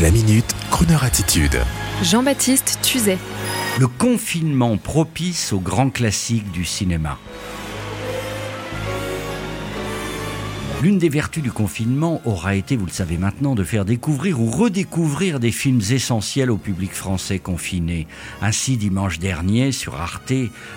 La minute, Kroneur attitude. Jean-Baptiste Tuzet. Le confinement propice aux grands classiques du cinéma. L'une des vertus du confinement aura été, vous le savez maintenant, de faire découvrir ou redécouvrir des films essentiels au public français confiné. Ainsi, dimanche dernier, sur Arte,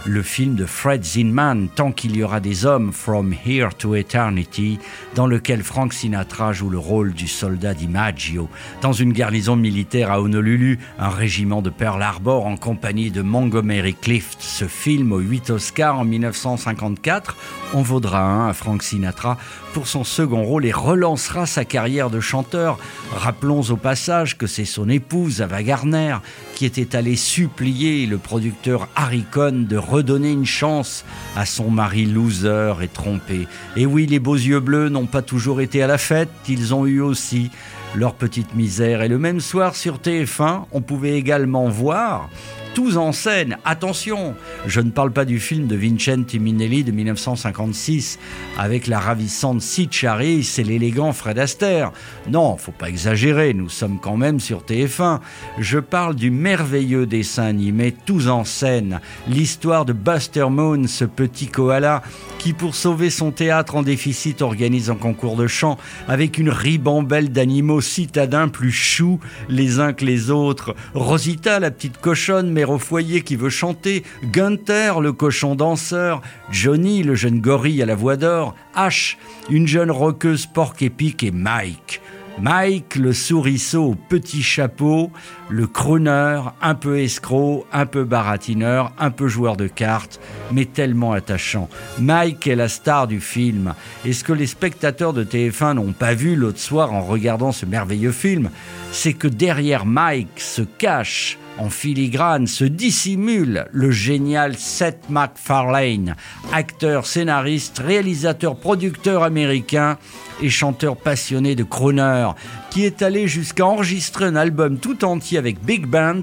le film de Fred Zinman, Tant qu'il y aura des hommes, From Here to Eternity, dans lequel Frank Sinatra joue le rôle du soldat DiMaggio. Dans une garnison militaire à Honolulu, un régiment de Pearl Harbor en compagnie de Montgomery Clift. Ce film, aux 8 Oscars en 1954, en vaudra un à Frank Sinatra pour son second rôle et relancera sa carrière de chanteur. Rappelons au passage que c'est son épouse, Ava Gardner, qui était allée supplier le producteur Harry Cohn de redonner une chance à son mari loser et trompé. Et oui, les beaux yeux bleus n'ont pas toujours été à la fête, ils ont eu aussi leur petite misère. Et le même soir sur TF1, on pouvait également voir tous en scène. Attention, je ne parle pas du film de Vincente Minelli de 1956 avec la ravissante Sid Charis et l'élégant Fred Astaire. Non, faut pas exagérer, nous sommes quand même sur TF1. Je parle du merveilleux dessin animé Tous en scène, l'histoire de Buster Moon, ce petit koala qui pour sauver son théâtre en déficit organise un concours de chant avec une ribambelle d'animaux citadins plus choux les uns que les autres. Rosita, la petite cochonne, au foyer qui veut chanter, Gunther, le cochon danseur, Johnny, le jeune gorille à la voix d'or, H, une jeune roqueuse porc épique et Mike. Mike, le souriceau au petit chapeau, le crooner, un peu escroc, un peu baratineur, un peu joueur de cartes, mais tellement attachant. Mike est la star du film. Et ce que les spectateurs de TF1 n'ont pas vu l'autre soir en regardant ce merveilleux film, c'est que derrière Mike se cache en filigrane se dissimule le génial Seth MacFarlane, acteur, scénariste, réalisateur, producteur américain et chanteur passionné de crooner, qui est allé jusqu'à enregistrer un album tout entier avec Big Band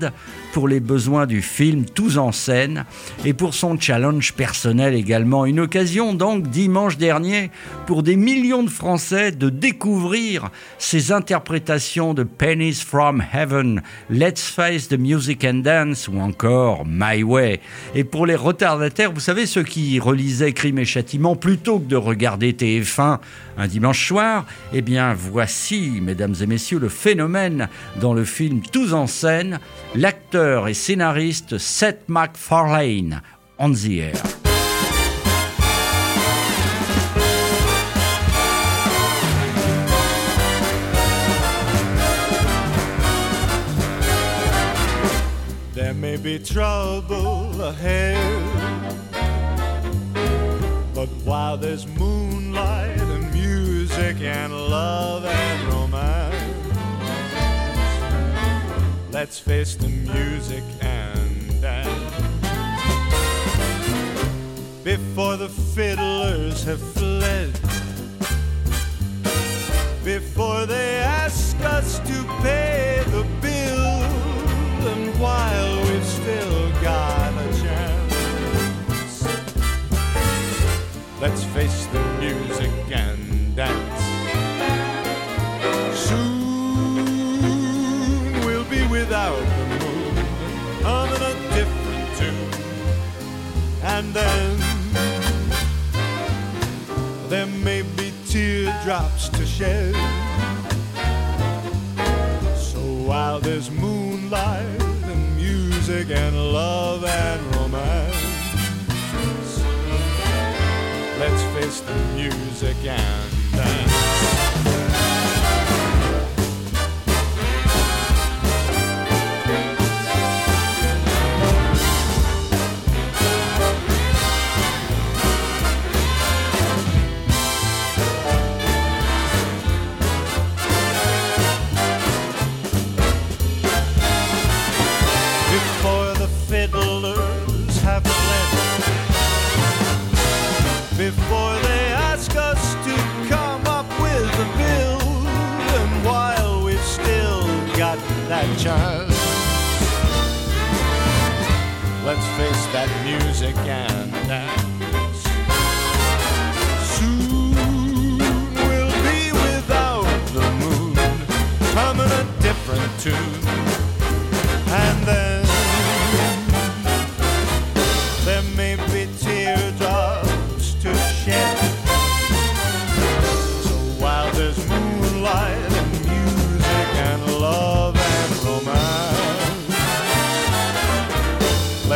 pour les besoins du film Tous en scène et pour son challenge personnel également. Une occasion donc dimanche dernier pour des millions de Français de découvrir ses interprétations de Pennies from Heaven, Let's Face the Music and Dance ou encore My Way. Et pour les retardataires, vous savez, ceux qui relisaient Crime et Châtiment plutôt que de regarder TF1 un dimanche soir, eh bien voici, mesdames et messieurs, le phénomène dans le film Tous en scène, l'acteur et scénariste Seth MacFarlane, on the air. There may be trouble ahead, but while there's moonlight and music and love and let's face the music and dance. Before the fiddlers have fled, before they ask us to pay the bill, and while we've still got a chance, let's face the music and dance. And then there may be teardrops to shed. So while there's moonlight and music and love and romance, let's face the music and that chance, let's face that music and